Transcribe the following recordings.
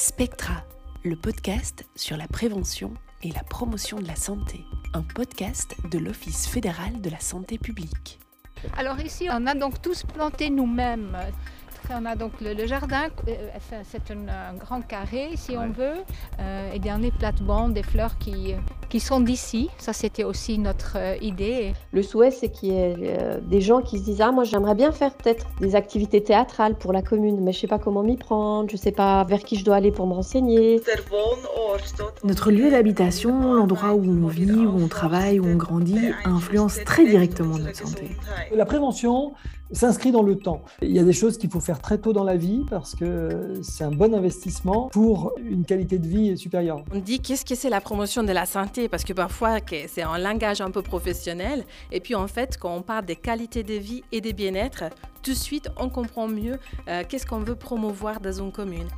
Spectra, le podcast sur la prévention et la promotion de la santé, un podcast de l'Office fédéral de la santé publique. Alors ici, on a donc tous planté nous-mêmes. On a donc le, jardin, euh, c'est un, grand carré si on veut, euh, et dernier plate-bandes, des fleurs qui, qui sont d'ici. Ça, c'était aussi notre euh, idée. Le souhait, c'est qu'il y ait des gens qui se disent Ah, moi, j'aimerais bien faire peut-être des activités théâtrales pour la commune, mais je ne sais pas comment m'y prendre, je ne sais pas vers qui je dois aller pour me renseigner. Notre lieu d'habitation, l'endroit où on vit, où on travaille, où on grandit, influence très directement notre santé. La prévention, s'inscrit dans le temps. Il y a des choses qu'il faut faire très tôt dans la vie parce que c'est un bon investissement pour une qualité de vie supérieure. On dit qu'est-ce que c'est la promotion de la santé? Parce que parfois c'est un langage un peu professionnel et puis en fait quand on parle des qualités de vie et des bien-être, tout de suite on comprend mieux euh, qu'est-ce qu'on veut promouvoir dans une commune.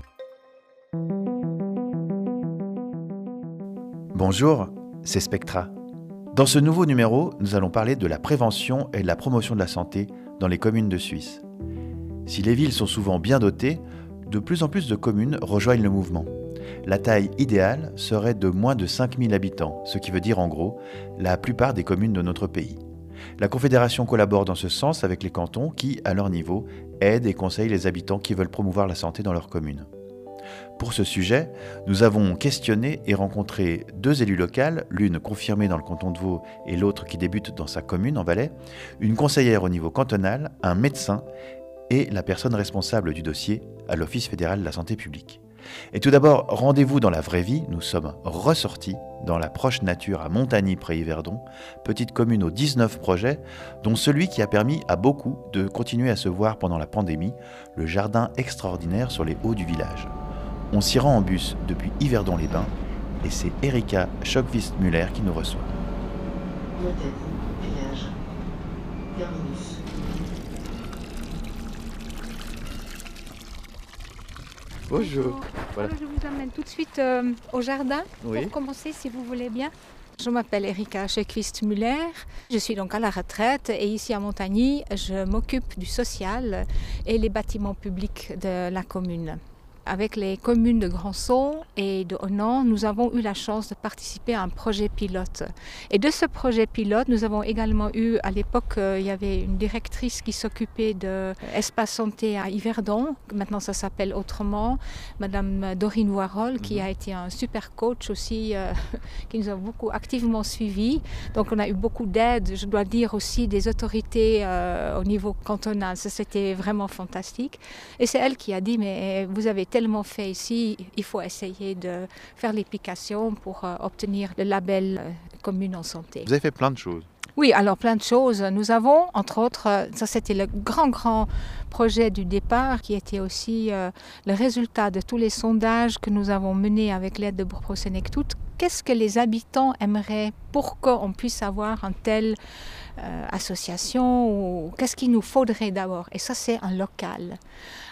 Bonjour, c'est Spectra. Dans ce nouveau numéro, nous allons parler de la prévention et de la promotion de la santé dans les communes de Suisse. Si les villes sont souvent bien dotées, de plus en plus de communes rejoignent le mouvement. La taille idéale serait de moins de 5000 habitants, ce qui veut dire en gros la plupart des communes de notre pays. La Confédération collabore dans ce sens avec les cantons qui, à leur niveau, aident et conseillent les habitants qui veulent promouvoir la santé dans leur commune. Pour ce sujet, nous avons questionné et rencontré deux élus locales, l'une confirmée dans le canton de Vaud et l'autre qui débute dans sa commune en Valais, une conseillère au niveau cantonal, un médecin et la personne responsable du dossier à l'Office fédéral de la santé publique. Et tout d'abord, rendez-vous dans la vraie vie, nous sommes ressortis dans la proche nature à Montagny près Yverdon, petite commune aux 19 projets, dont celui qui a permis à beaucoup de continuer à se voir pendant la pandémie, le jardin extraordinaire sur les hauts du village. On s'y rend en bus depuis Yverdon-les-Bains et c'est Erika Schockvist-Muller qui nous reçoit. Bonjour. je vous amène tout de suite euh, au jardin pour commencer si vous voulez bien. Je m'appelle Erika Schockvist-Muller. Je suis donc à la retraite et ici à Montagny, je m'occupe du social et les bâtiments publics de la commune. Avec les communes de Grandson et de Honan, nous avons eu la chance de participer à un projet pilote. Et de ce projet pilote, nous avons également eu, à l'époque, euh, il y avait une directrice qui s'occupait de l'espace santé à Yverdon. Maintenant, ça s'appelle autrement. Madame Dorine Voirol, qui mhm. a été un super coach aussi, euh, qui nous a beaucoup activement suivis. Donc, on a eu beaucoup d'aide, je dois dire aussi, des autorités euh, au niveau cantonal. Ça, c'était vraiment fantastique. Et c'est elle qui a dit, mais vous avez tellement fait ici, il faut essayer de faire l'application pour euh, obtenir le label euh, commune en santé. Vous avez fait plein de choses. Oui, alors plein de choses. Nous avons, entre autres, euh, ça c'était le grand, grand projet du départ qui était aussi le résultat de tous les sondages que nous avons menés avec l'aide de Brosenectout. Qu'est-ce que les habitants aimeraient? Pour qu'on puisse avoir un tel association ou qu'est-ce qu'il nous faudrait d'abord Et ça, c'est un local.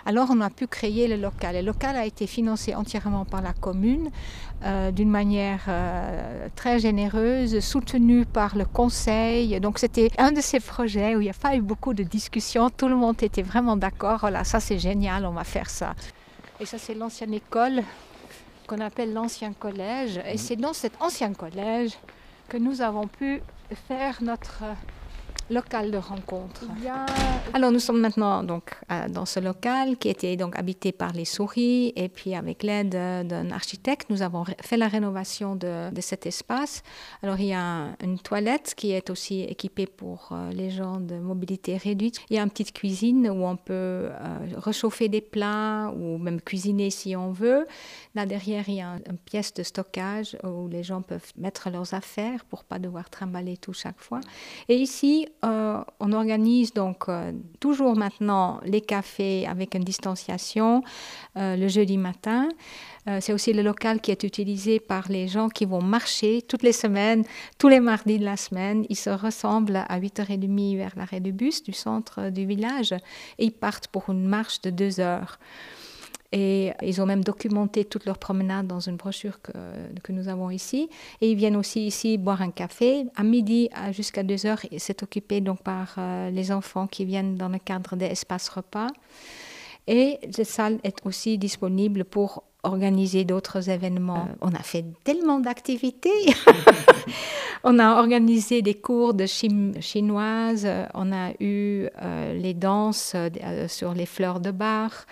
Alors, on a pu créer le local. Le local a été financé entièrement par la commune euh, d'une manière euh, très généreuse, soutenu par le conseil. Donc, c'était un de ces projets où il n'y a pas eu beaucoup de discussions. Tout le monde était vraiment d'accord. Voilà, ça, c'est génial, on va faire ça. Et ça, c'est l'ancienne école qu'on appelle l'ancien collège. Et mhm. c'est dans cet ancien collège que nous avons pu faire notre local de rencontre. Alors nous sommes maintenant donc euh, dans ce local qui était donc habité par les souris et puis avec l'aide d'un architecte, nous avons fait la rénovation de, cet espace. Alors il y a une toilette qui est aussi équipée pour euh, les gens de mobilité réduite. Il y a une petite cuisine où on peut euh, réchauffer des plats ou même cuisiner si on veut. Là derrière il y a une pièce de stockage où les gens peuvent mettre leurs affaires pour pas devoir trimballer tout chaque fois. Et ici euh, on organise donc euh, toujours maintenant les cafés avec une distanciation euh, le jeudi matin. c'est aussi le local qui est utilisé par les gens qui vont marcher toutes les semaines, tous les mardis de la semaine. Ils se ressemblent à 8h30 vers l'arrêt du bus du centre du village et ils partent pour une marche de deux heures. Et ils ont même documenté toutes leurs promenades dans une brochure que, que, nous avons ici. Et ils viennent aussi ici boire un café. À midi jusqu'à 2 heures, c'est occupé donc par euh, les enfants qui viennent dans le cadre des espaces repas. Et cette salle est aussi disponible pour organisé d'autres événements. On a fait tellement d'activités. on a organisé des cours de chinoise. On a eu euh, les danses euh, sur les fleurs de bar.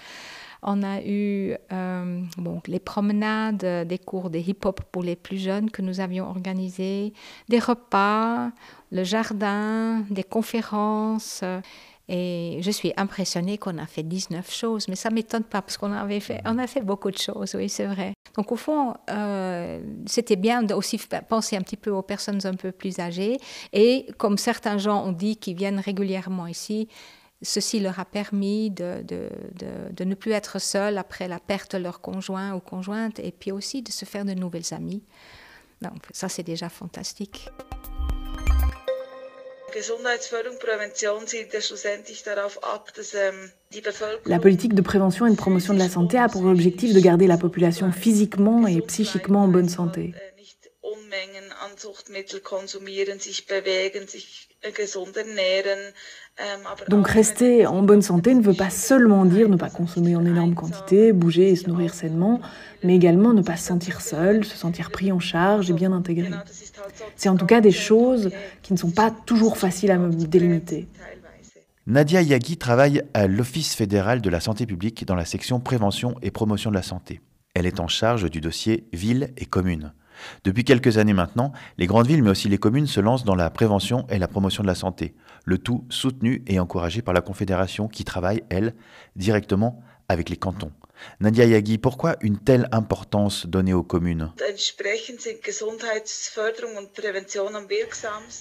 On a eu euh, les promenades, des cours de hip-hop pour les plus jeunes que nous avions organisés, des repas, le jardin, des conférences. Et je suis impressionnée qu'on a fait 19 choses, mais ça ne m'étonne pas parce qu'on avait fait, on a fait beaucoup de choses, oui, c'est vrai. Donc au fond, euh, c'était bien aussi penser un petit peu aux personnes un peu plus âgées. Et comme certains gens ont dit qui viennent régulièrement ici, ceci leur a permis de, de, de, de ne plus être seuls après la perte de leur conjoint ou conjointe, et puis aussi de se faire de nouvelles amies. Donc ça, c'est déjà fantastique. La politique de prévention et de promotion de la santé a pour objectif de garder la population physiquement et psychiquement en bonne santé. Donc rester en bonne santé ne veut pas seulement dire ne pas consommer en énorme quantité, bouger et se nourrir sainement, mais également ne pas se sentir seul, se sentir pris en charge et bien intégré. C'est en tout cas des choses qui ne sont pas toujours faciles à délimiter. Nadia Yagi travaille à l'Office fédéral de la santé publique dans la section prévention et promotion de la santé. Elle est en charge du dossier ville et communes. Depuis quelques années maintenant, les grandes villes mais aussi les communes se lancent dans la prévention et la promotion de la santé, le tout soutenu et encouragé par la Confédération qui travaille, elle, directement avec les cantons. Nadia Yagi, pourquoi une telle importance donnée aux communes?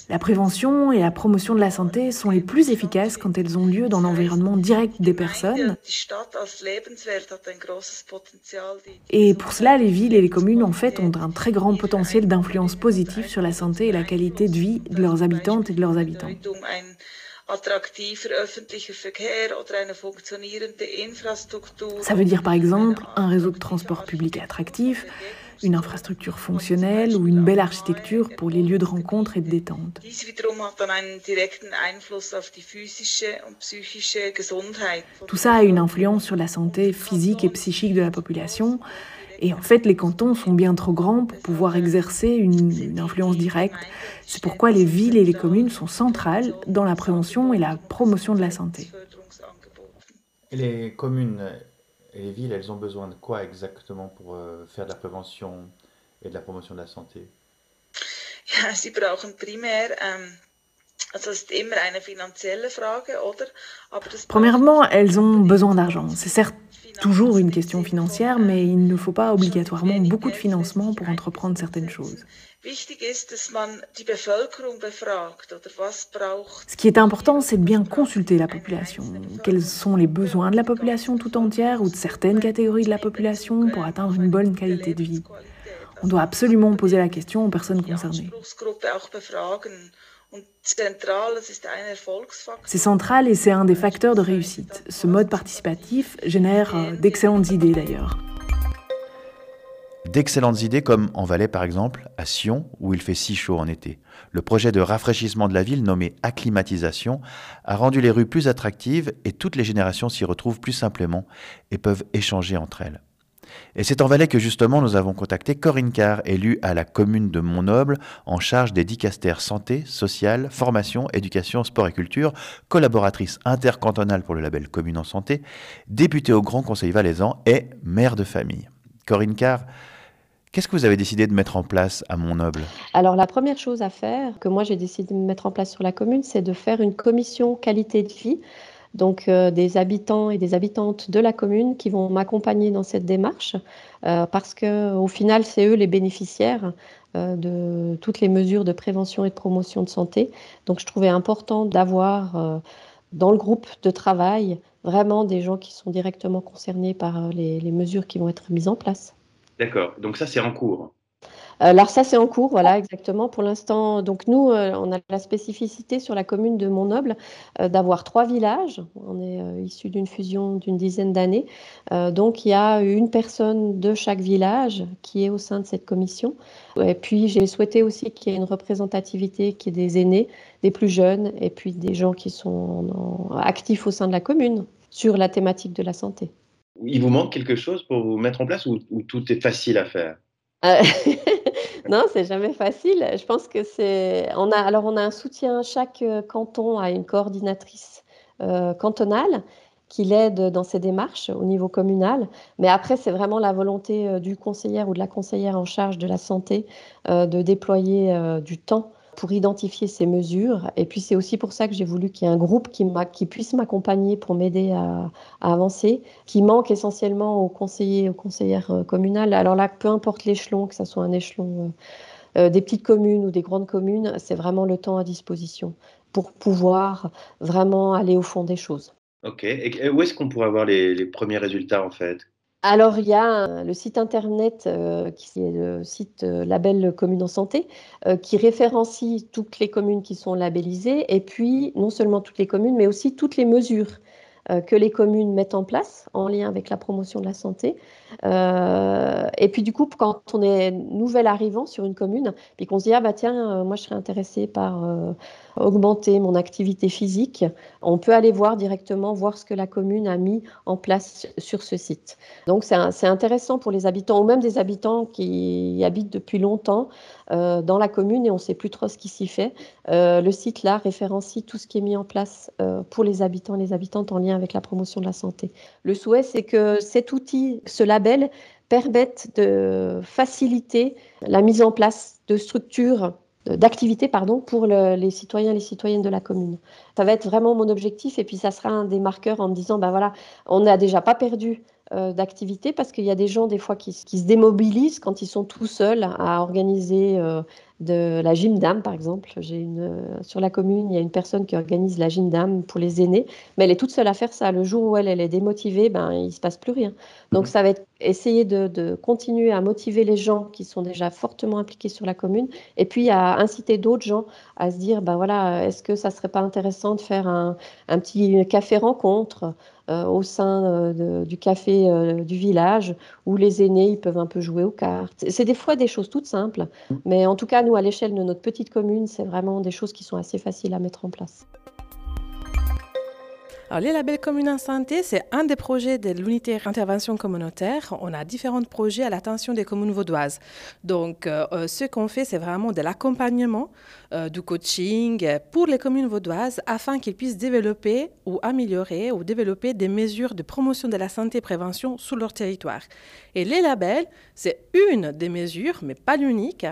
La prévention et la promotion de la santé sont les plus efficaces quand elles ont lieu dans l'environnement direct des personnes. Et pour cela, les villes et les communes, en fait, ont un très grand potentiel d'influence positive sur la santé et la qualité de vie de leurs habitantes et de leurs habitants. Ça veut dire par exemple un réseau de transport public attractif, une infrastructure fonctionnelle ou une belle architecture pour les lieux de rencontre et de détente. Tout ça a une influence sur la santé physique et psychique de la population et en fait, les cantons sont bien trop grands pour pouvoir exercer une, influence directe. C'est pourquoi les villes et les communes sont centrales dans la prévention et la promotion de la santé. Et les communes et les villes, elles ont besoin de quoi exactement pour euh, faire de la prévention et de la promotion de la santé? Premièrement, elles ont besoin d'argent. C'est certes toujours une question financière, mais il ne faut pas obligatoirement beaucoup de financement pour entreprendre certaines choses. Ce qui est important, c'est de bien consulter la population. Quels sont les besoins de la population tout entière ou de certaines catégories de la population pour atteindre une bonne qualité de vie? On doit absolument poser la question aux personnes concernées. C'est central et c'est un des facteurs de réussite. Ce mode participatif génère euh, d'excellentes idées d'ailleurs. D'excellentes idées comme en Valais par exemple, à Sion, où il fait si chaud en été. Le projet de rafraîchissement de la ville nommé Acclimatisation a rendu les rues plus attractives et toutes les générations s'y retrouvent plus simplement et peuvent échanger entre elles. Et c'est en Valais que justement nous avons contacté Corinne Carr, élue à la commune de Montnoble, en charge des dicastères santé, sociale, formation, éducation, sport et culture, collaboratrice intercantonale pour le label Commune en Santé, députée au Grand Conseil valaisan et mère de famille. Corinne Carr, Qu'est-ce que vous avez décidé de mettre en place à Montnoble? Alors la première chose à faire, que moi j'ai décidé de mettre en place sur la commune, c'est de faire une commission qualité de vie donc euh, des habitants et des habitantes de la commune qui vont m'accompagner dans cette démarche euh, parce que au final c'est eux les bénéficiaires euh, de toutes les mesures de prévention et de promotion de santé. Donc je trouvais important d'avoir dans le groupe de travail vraiment des gens qui sont directement concernés par les mesures qui vont être mises en place. D'accord, donc ça c'est en cours. Euh, alors ça, c'est en cours, voilà, exactement. Pour l'instant, donc nous, euh, on a la spécificité sur la commune de Montnoble euh, d'avoir trois villages. On est issu d'une fusion d'une dizaine d'années. donc il y a une personne de chaque village qui est au sein de cette commission. Et puis j'ai souhaité aussi qu'il y ait une représentativité qui est des aînés, des plus jeunes, et puis des gens qui sont actifs au sein de la commune sur la thématique de la santé. Il vous manque quelque chose pour vous mettre en place ou, tout est facile à faire? euh, Non, c'est jamais facile. Je pense que c'est. Alors on a un soutien. Chaque euh, canton a une coordinatrice euh, cantonale qui l'aide dans ses démarches au niveau communal. Mais après, c'est vraiment la volonté du conseiller ou de la conseillère en charge de la santé de déployer du temps pour identifier ces mesures. Et puis c'est aussi pour ça que j'ai voulu qu'il y ait un groupe qui, puisse m'accompagner pour m'aider à, avancer, qui manque essentiellement aux conseillers, aux conseillères euh, communales. Alors là, peu importe l'échelon, que ce soit un échelon euh, euh, des petites communes ou des grandes communes, c'est vraiment le temps à disposition pour pouvoir vraiment aller au fond des choses. Ok. Et où est-ce qu'on pourrait avoir les premiers résultats en fait? Alors, il y a le site internet euh, qui est le site euh, Label Commune en Santé, euh, qui référencie toutes les communes qui sont labellisées, et puis non seulement toutes les communes, mais aussi toutes les mesures que les communes mettent en place en lien avec la promotion de la santé. Et puis du coup, quand on est nouvel arrivant sur une commune, puis qu'on se dit ah bah tiens, moi je serais intéressé par augmenter mon activité physique, on peut aller voir directement, voir ce que la commune a mis en place sur ce site. Donc c'est intéressant pour les habitants, ou même des habitants qui habitent depuis longtemps euh, dans la commune et on ne sait plus trop ce qui s'y fait. Euh, le site là référencie tout ce qui est mis en place euh, pour les habitants et les habitantes en lien avec la promotion de la santé. Le souhait, c'est que cet outil, ce label, permette de faciliter la mise en place de structures d'activité pardon pour les citoyens et les citoyennes de la commune. Ça va être vraiment mon objectif et puis ça sera un des marqueurs en me disant ben voilà, on n'a déjà pas perdu euh, d'activité parce qu'il y a des gens des fois qui, qui, se démobilisent quand ils sont tout seuls à organiser euh, de la gym d'âme par exemple. J'ai une euh, sur la commune, il y a une personne qui organise la gym d'âme pour les aînés, mais elle est toute seule à faire ça. Le jour où elle, elle est démotivée, ben il se passe plus rien. Donc mhm. ça va être essayer de, de, continuer à motiver les gens qui sont déjà fortement impliqués sur la commune et puis à inciter d'autres gens à se dire ben voilà, est-ce que ça serait pas intéressant de faire un, un petit café rencontre au sein euh, du café euh, du village où les aînés ils peuvent un peu jouer aux cartes. C'est des fois des choses toutes simples, mm. mais en tout cas, nous, à l'échelle de notre petite commune, c'est vraiment des choses qui sont assez faciles à mettre en place. Alors, les labels communes en santé, c'est un des projets de l'unité d'intervention communautaire. On a différents projets à l'attention des communes vaudoises. Donc, euh, euh, ce qu'on fait, c'est vraiment de l'accompagnement, euh, du coaching pour les communes vaudoises afin qu'ils puissent développer ou améliorer ou développer des mesures de promotion de la santé et prévention sur leur territoire. Et les labels, c'est une des mesures, mais pas l'unique,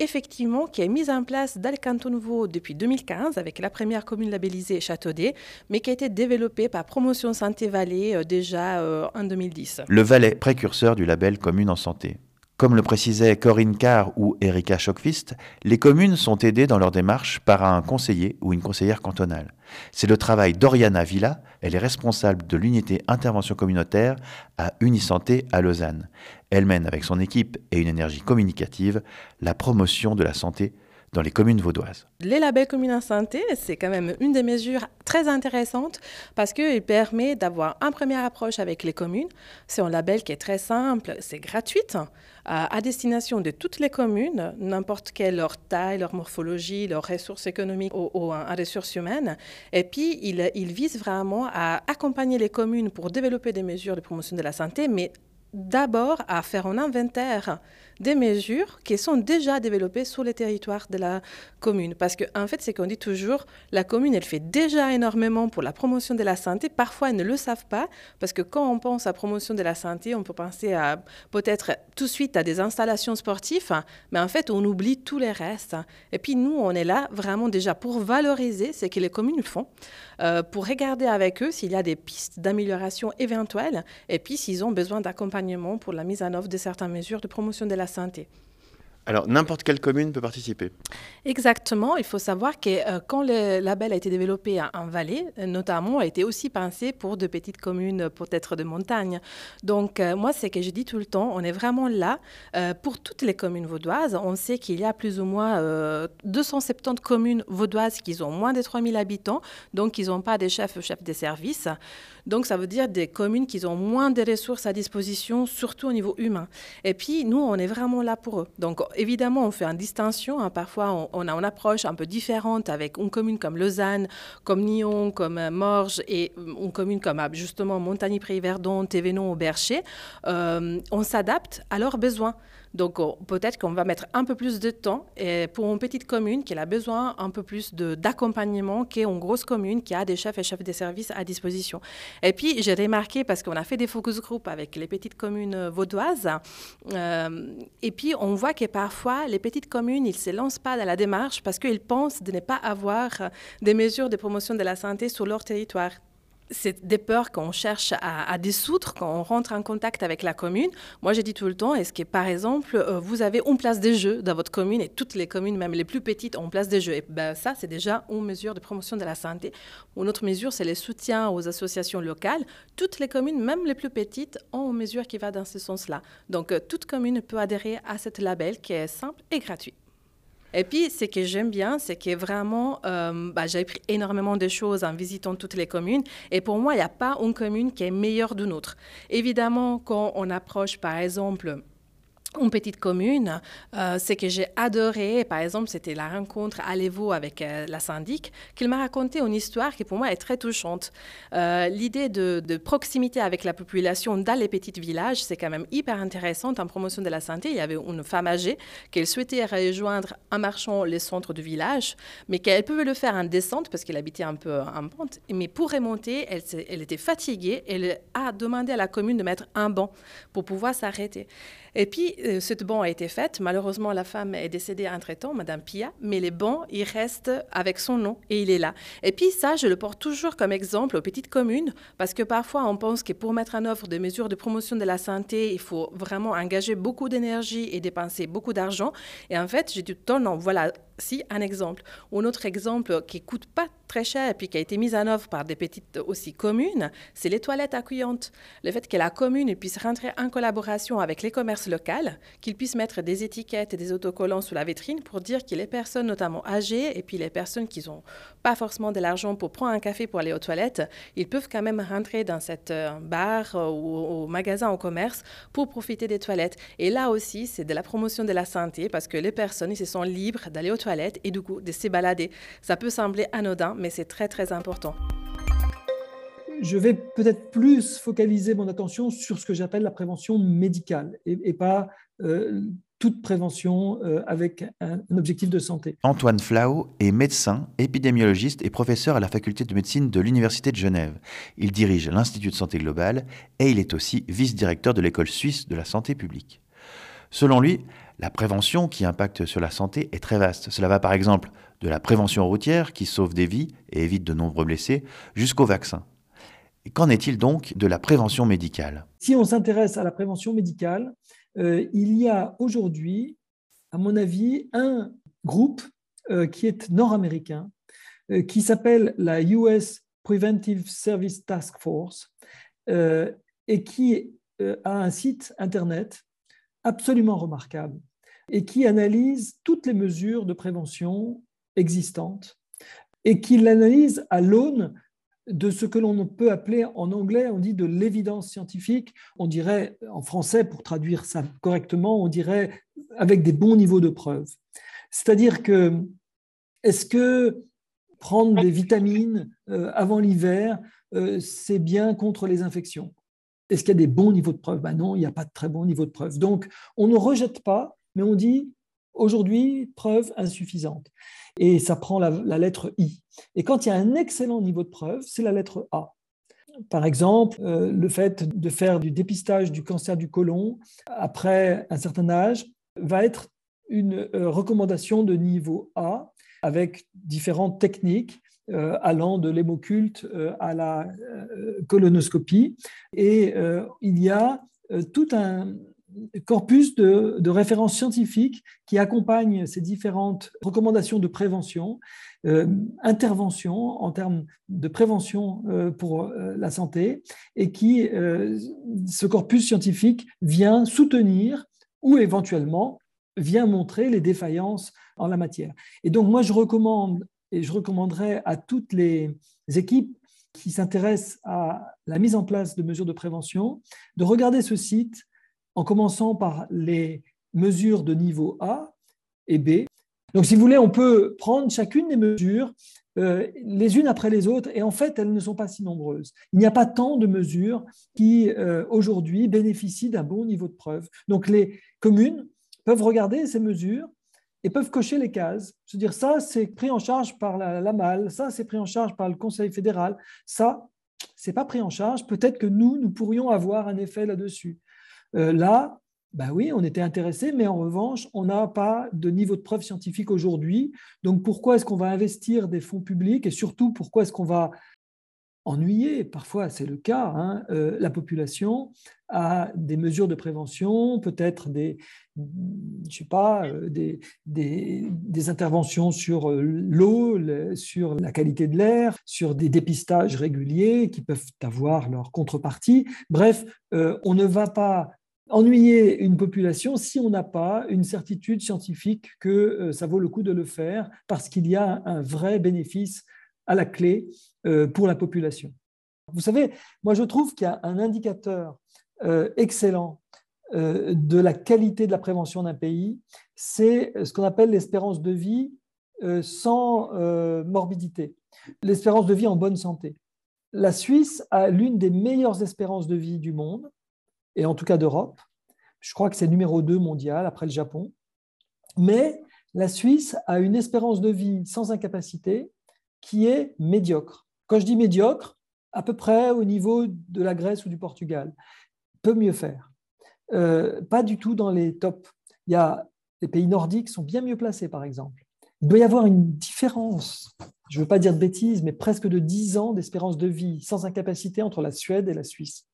effectivement, qui est mise en place dans le canton nouveau depuis 2015 avec la première commune labellisée Châteaudet, mais qui a été développé par Promotion Santé Valais euh, déjà euh, en 2010. Le Valais, précurseur du label Commune en Santé. Comme le précisaient Corinne Carr ou Erika Schockfist, les communes sont aidées dans leur démarche par un conseiller ou une conseillère cantonale. C'est le travail d'Oriana Villa, elle est responsable de l'unité intervention communautaire à Unisanté à Lausanne. Elle mène avec son équipe et une énergie communicative la promotion de la santé dans les communes vaudoises. Les labels communes santé, c'est quand même une des mesures très intéressantes parce qu'il permet d'avoir une première approche avec les communes. C'est un label qui est très simple, c'est gratuit, à destination de toutes les communes, n'importe quelle leur taille, leur morphologie, leurs ressources économiques ou, ou ressources humaines. Et puis, il, il vise vraiment à accompagner les communes pour développer des mesures de promotion de la santé, mais d'abord à faire un inventaire des mesures qui sont déjà développées sur les territoires de la commune. Parce qu'en en fait, c'est qu'on dit toujours, la commune, elle fait déjà énormément pour la promotion de la santé. Parfois, elles ne le savent pas, parce que quand on pense à promotion de la santé, on peut penser à peut-être tout de suite à des installations sportives, mais en fait, on oublie tous les restes. Et puis, nous, on est là vraiment déjà pour valoriser ce que les communes font, euh, pour regarder avec eux s'il y a des pistes d'amélioration éventuelles, et puis s'ils ont besoin d'accompagnement pour la mise en œuvre de certaines mesures de promotion de la santé. Alors, n'importe quelle commune peut participer Exactement. Il faut savoir que euh, quand le label a été développé en Valais, notamment, a été aussi pensé pour de petites communes, peut-être de montagne. Donc, euh, moi, c'est que je dis tout le temps, on est vraiment là euh, pour toutes les communes vaudoises. On sait qu'il y a plus ou moins 270 communes vaudoises qui ont moins de 3000 habitants, donc ils n'ont pas des chefs ou chefs des services. Donc, ça veut dire des communes qui ont moins de ressources à disposition, surtout au niveau humain. Et puis, nous, on est vraiment là pour eux. Donc, évidemment, on fait une distinction. Hein. Parfois, on, a une approche un peu différente avec une commune comme Lausanne, comme Nyon, comme euh, Morges et euh, une commune comme ah, justement Montagny-Prix-Verdon, Thévenon ou Bercher. Euh, on s'adapte à leurs besoins. Donc peut-être qu'on va mettre un peu plus de temps pour une petite commune qui a besoin un peu plus d'accompagnement qu'une grosse commune qui a des chefs et chefs de services à disposition. Et puis j'ai remarqué, parce qu'on a fait des focus group avec les petites communes vaudoises, euh, et puis on voit que parfois les petites communes, ils ne se lancent pas dans la démarche parce qu'ils pensent de ne pas avoir des mesures de promotion de la santé sur leur territoire c'est des peurs qu'on cherche à, dissoudre quand on rentre en contact avec la commune. Moi, j'ai dit tout le temps, est-ce que, par exemple, euh, vous avez une place des jeux dans votre commune et toutes les communes, même les plus petites, ont place des jeux Et ben, ça, c'est déjà une mesure de promotion de la santé. Une autre mesure, c'est le soutien aux associations locales. Toutes les communes, même les plus petites, ont une mesure qui va dans ce sens-là. Donc, euh, toute commune peut adhérer à cette label qui est simple et gratuit. Et puis, ce que j'aime bien, c'est que vraiment, euh, bah, j'ai appris énormément de choses en visitant toutes les communes. Et pour moi, il n'y a pas une commune qui est meilleure d'une autre. Évidemment, quand on approche, par exemple, une petite commune. Euh, ce que j'ai adoré, par exemple, c'était la rencontre à l'Evo avec euh, la syndic, qu'il m'a raconté une histoire qui pour moi est très touchante. Euh, l'idée de, proximité avec la population dans les petits villages, c'est quand même hyper intéressant en promotion de la santé. Il y avait une femme âgée qui souhaitait rejoindre en marchant les centres du village, mais qu'elle pouvait le faire en descente parce qu'elle habitait un peu en pente. Mais pour remonter, elle était fatiguée. Elle a demandé à la commune de mettre un banc pour pouvoir s'arrêter. Et puis, euh, cette banc a été faite. Malheureusement, la femme est décédée entre-temps, Madame Pia, mais les bancs, il reste avec son nom et il est là. Et puis ça, je le porte toujours comme exemple aux petites communes, parce que parfois, on pense que pour mettre en œuvre des mesures de promotion de la santé, il faut vraiment engager beaucoup d'énergie et dépenser beaucoup d'argent. Et en fait, j'ai dit, non, voilà, un exemple. Un autre exemple qui coûte pas très cher et puis qui a été mis en œuvre par des petites aussi communes, c'est les toilettes accueillantes. Le fait que la commune puisse rentrer en collaboration avec les commerces locaux, qu'ils puissent mettre des étiquettes et des autocollants sous la vitrine pour dire que les personnes, notamment âgées, et puis les personnes qui n'ont pas forcément de l'argent pour prendre un café pour aller aux toilettes, ils peuvent quand même rentrer dans cette euh, bar euh, ou au magasin au commerce pour profiter des toilettes. Et là aussi, c'est de la promotion de la santé parce que les personnes, ils se sont libres d'aller aux toilettes et du coup de se balader. Ça peut sembler anodin, mais c'est très très important je vais peut-être plus focaliser mon attention sur ce que j'appelle la prévention médicale et, pas euh, toute prévention euh, avec un, objectif de santé. Antoine Flau est médecin, épidémiologiste et professeur à la faculté de médecine de l'Université de Genève. Il dirige l'Institut de santé globale et il est aussi vice-directeur de l'école suisse de la santé publique. Selon lui, la prévention qui impacte sur la santé est très vaste. Cela va par exemple de la prévention routière qui sauve des vies et évite de nombreux blessés jusqu'au vaccin. Qu'en est-il donc de la prévention médicale? Si on s'intéresse à la prévention médicale, euh, il y a aujourd'hui, à mon avis, un groupe euh, qui est nord-américain, euh, qui s'appelle la US Preventive Service Task Force, et qui a un site Internet absolument remarquable et qui analyse toutes les mesures de prévention existantes et qui l'analyse à l'aune de ce que l'on peut appeler en anglais, on dit de l'évidence scientifique, on dirait en français, pour traduire ça correctement, on dirait avec des bons niveaux de preuve. C'est-à-dire que, est-ce que prendre des vitamines euh, avant l'hiver, euh, c'est bien contre les infections? Est-ce qu'il y a des bons niveaux de preuve? Ben Non, il n'y a pas de très bons niveaux de preuve. Donc, on ne rejette pas, mais on dit aujourd'hui, preuve insuffisante et ça prend la, lettre I. Et quand il y a un excellent niveau de preuve, c'est la lettre A. Par exemple, euh, le fait de faire du dépistage du cancer du côlon après un certain âge va être une euh, recommandation de niveau A avec différentes techniques allant de l'hémoculte à la colonoscopie. Et il y a tout un, corpus de, références scientifiques qui accompagnent ces différentes recommandations de prévention, euh, intervention en termes de prévention euh, pour euh, la santé, et qui, ce corpus scientifique vient soutenir ou éventuellement vient montrer les défaillances en la matière. Et donc moi, je recommande et je recommanderais à toutes les équipes qui s'intéressent à la mise en place de mesures de prévention, de regarder ce site en commençant par les mesures de niveau A et B. Donc, si vous voulez, on peut prendre chacune des mesures euh, les unes après les autres, et en fait, elles ne sont pas si nombreuses. Il n'y a pas tant de mesures qui, euh, aujourd'hui, bénéficient d'un bon niveau de preuve. Donc, les communes peuvent regarder ces mesures et peuvent cocher les cases, se dire ça, c'est pris en charge par la, la MAL, ça, c'est pris en charge par le Conseil fédéral, ça, c'est pas pris en charge. Peut-être que nous, nous pourrions avoir un effet là-dessus. Euh, là, ben oui, on était intéressé, mais en revanche, on n'a pas de niveau de preuve scientifique aujourd'hui. Donc pourquoi est-ce qu'on va investir des fonds publics et surtout pourquoi est-ce qu'on va ennuyer, parfois c'est le cas, hein, euh, la population à des mesures de prévention, peut-être des, je sais pas, euh, des, des, interventions sur euh, l'eau, sur la qualité de l'air, sur des dépistages réguliers qui peuvent avoir leur contrepartie. Bref, on ne va pas ennuyer une population si on n'a pas une certitude scientifique que ça vaut le coup de le faire parce qu'il y a un vrai bénéfice à la clé pour la population. Vous savez, moi je trouve qu'il y a un indicateur euh, excellent de la qualité de la prévention d'un pays, c'est ce qu'on appelle l'espérance de vie sans morbidité, l'espérance de vie en bonne santé. La Suisse a l'une des meilleures espérances de vie du monde et en tout cas d'Europe. Je crois que c'est numéro 2 mondial après le Japon. Mais la Suisse a une espérance de vie sans incapacité qui est médiocre. Quand je dis médiocre, à peu près au niveau de la Grèce ou du Portugal. Peut mieux faire. Euh, pas du tout dans les tops. Il y a les pays nordiques sont bien mieux placés, par exemple. Il doit y avoir une différence, je ne veux pas dire de bêtises, mais presque de 10 ans d'espérance de vie sans incapacité entre la Suède et la Suisse.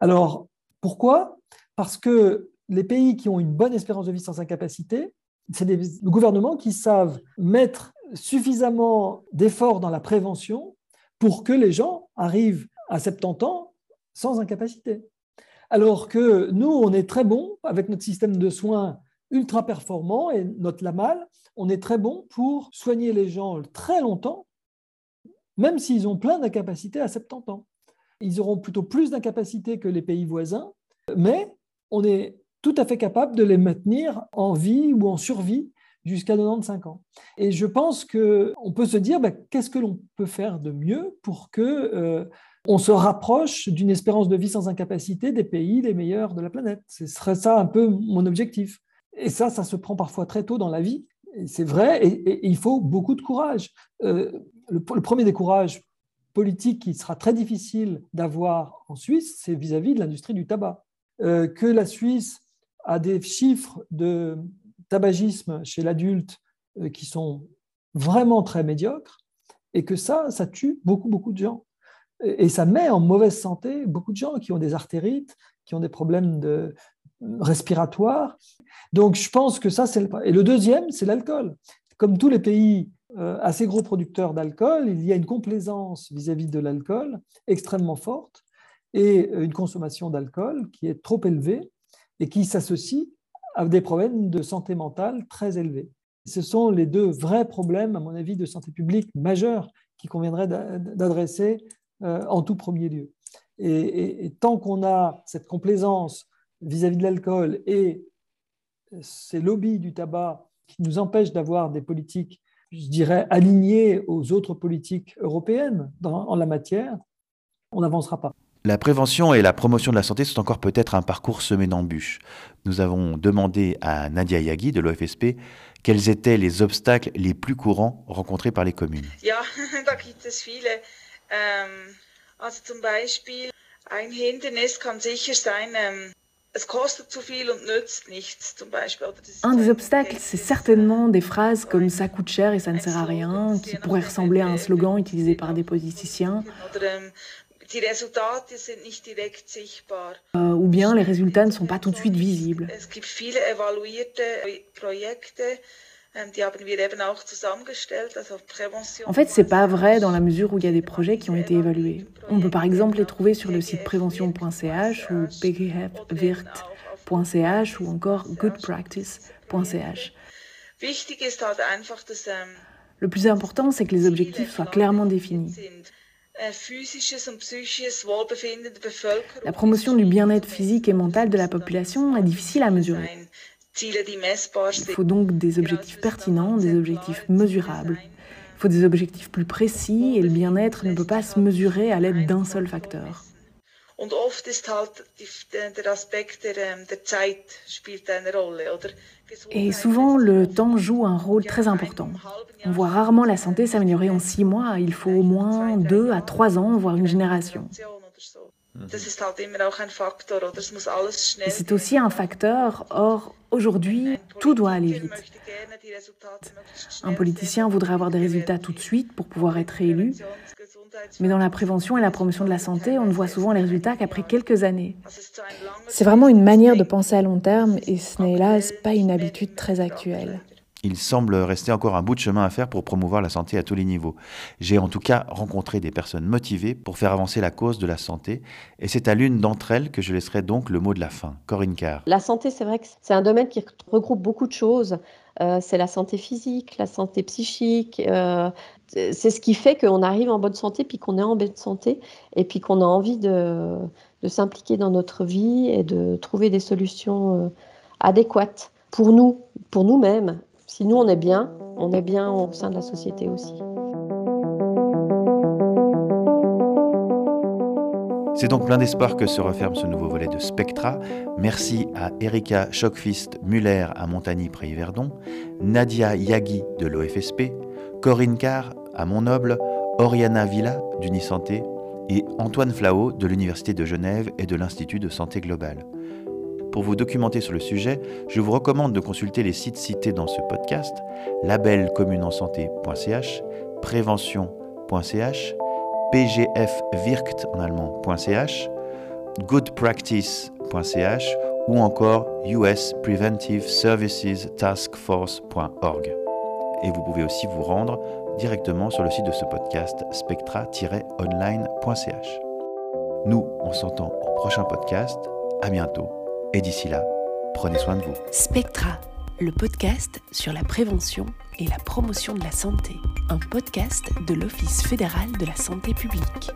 Alors, pourquoi? Parce que les pays qui ont une bonne espérance de vie sans incapacité, c'est des gouvernements qui savent mettre suffisamment d'efforts dans la prévention pour que les gens arrivent à 70 ans sans incapacité. Alors que nous, on est très bon avec notre système de soins ultra performant et notre LAMAL, on est très bon pour soigner les gens très longtemps, même s'ils ont plein d'incapacités à 70 ans. Ils auront plutôt plus d'incapacités que les pays voisins, mais on est tout à fait capable de les maintenir en vie ou en survie jusqu'à 95 ans. Et je pense qu'on peut se dire, bah, qu'est-ce que l'on peut faire de mieux pour que euh, on se rapproche d'une espérance de vie sans incapacité des pays les meilleurs de la planète. Ce serait ça un peu mon objectif. Et ça, ça se prend parfois très tôt dans la vie. C'est vrai, et, il faut beaucoup de courage. Euh, le, premier des courages politique qui sera très difficile d'avoir en Suisse, c'est vis-à-vis de l'industrie du tabac. Euh, que la Suisse a des chiffres de tabagisme chez l'adulte euh, qui sont vraiment très médiocres, et que ça, ça tue beaucoup, beaucoup de gens. Et, ça met en mauvaise santé beaucoup de gens qui ont des artérites, qui ont des problèmes de, respiratoires. Donc, je pense que ça, c'est le... Et le deuxième, c'est l'alcool. Comme tous les pays euh, assez gros producteurs d'alcool, il y a une complaisance vis-à-vis de l'alcool extrêmement forte et une consommation d'alcool qui est trop élevée et qui s'associe à des problèmes de santé mentale très élevés. Ce sont les deux vrais problèmes, à mon avis, de santé publique majeurs qu'il conviendrait d'adresser euh, en tout premier lieu. Et, tant qu'on a cette complaisance vis-à-vis -vis de l'alcool et ces lobbies du tabac qui nous empêchent d'avoir des politiques je dirais, aligné aux autres politiques européennes en la matière, on n'avancera pas. La prévention et la promotion de la santé sont encore peut-être un parcours semé d'embûches. Nous avons demandé à Nadia Yagi de l'OFSP quels étaient les obstacles les plus courants rencontrés par les communes. Ja, da gibt es viele. Ähm, also zum Beispiel ein Hindernis kann sicher sein, ähm, un des obstacles, c'est certainement des phrases comme ça coûte cher et ça ne sert à rien, qui pourraient ressembler à un slogan utilisé par des politiciens. Euh, ou bien les résultats ne sont pas tout de suite visibles. En fait, c'est pas vrai dans la mesure où il y a des projets qui ont été évalués. On peut par exemple les trouver sur le site prévention.ch ou pghwirkt.ch ou encore goodpractice.ch. Le plus important, c'est que les objectifs soient clairement définis. La promotion du bien-être physique et mental de la population est difficile à mesurer. Il faut donc des objectifs pertinents, des objectifs mesurables. Il faut des objectifs plus précis et le bien-être ne peut pas se mesurer à l'aide d'un seul facteur. Et souvent, le temps joue un rôle très important. On voit rarement la santé s'améliorer en six mois. Il faut au moins deux à trois ans, voire une génération. C'est aussi un facteur. Or, aujourd'hui, tout doit aller vite. Un politicien voudrait avoir des résultats tout de suite pour pouvoir être élu. Mais dans la prévention et la promotion de la santé, on ne voit souvent les résultats qu'après quelques années. C'est vraiment une manière de penser à long terme et ce n'est hélas pas une habitude très actuelle. Il semble rester encore un bout de chemin à faire pour promouvoir la santé à tous les niveaux. J'ai en tout cas rencontré des personnes motivées pour faire avancer la cause de la santé, et c'est à l'une d'entre elles que je laisserai donc le mot de la fin. Corinne Carr. La santé, c'est vrai que c'est un domaine qui regroupe beaucoup de choses. Euh, c'est la santé physique, la santé psychique. Euh, c'est ce qui fait qu'on arrive en bonne santé, puis qu'on est en bonne santé, et puis qu'on a envie de, s'impliquer dans notre vie et de trouver des solutions euh, adéquates pour nous, pour nous-mêmes. Si nous, on est bien, on est bien au sein de la société aussi. C'est donc plein d'espoir que se referme ce nouveau volet de Spectra. Merci à Erika Schockfist Muller à Montagny-Pré-Yverdon, Nadia Yagi de l'OFSP, Corinne Carr à Montnoble, Oriana Villa d'Unisanté et Antoine Flao de l'Université de Genève et de l'Institut de santé globale. Pour vous documenter sur le sujet, je vous recommande de consulter les sites cités dans ce podcast labelcommuneensanté.ch, prévention.ch, pgfwirkt en allemand.ch, goodpractice.ch ou encore US Services. Et vous pouvez aussi vous rendre directement sur le site de ce podcast spectra-online.ch. Nous, on s'entend au prochain podcast. À bientôt. Et d'ici là, prenez soin de vous. Spectra, le podcast sur la prévention et la promotion de la santé. Un podcast de l'Office fédéral de la santé publique.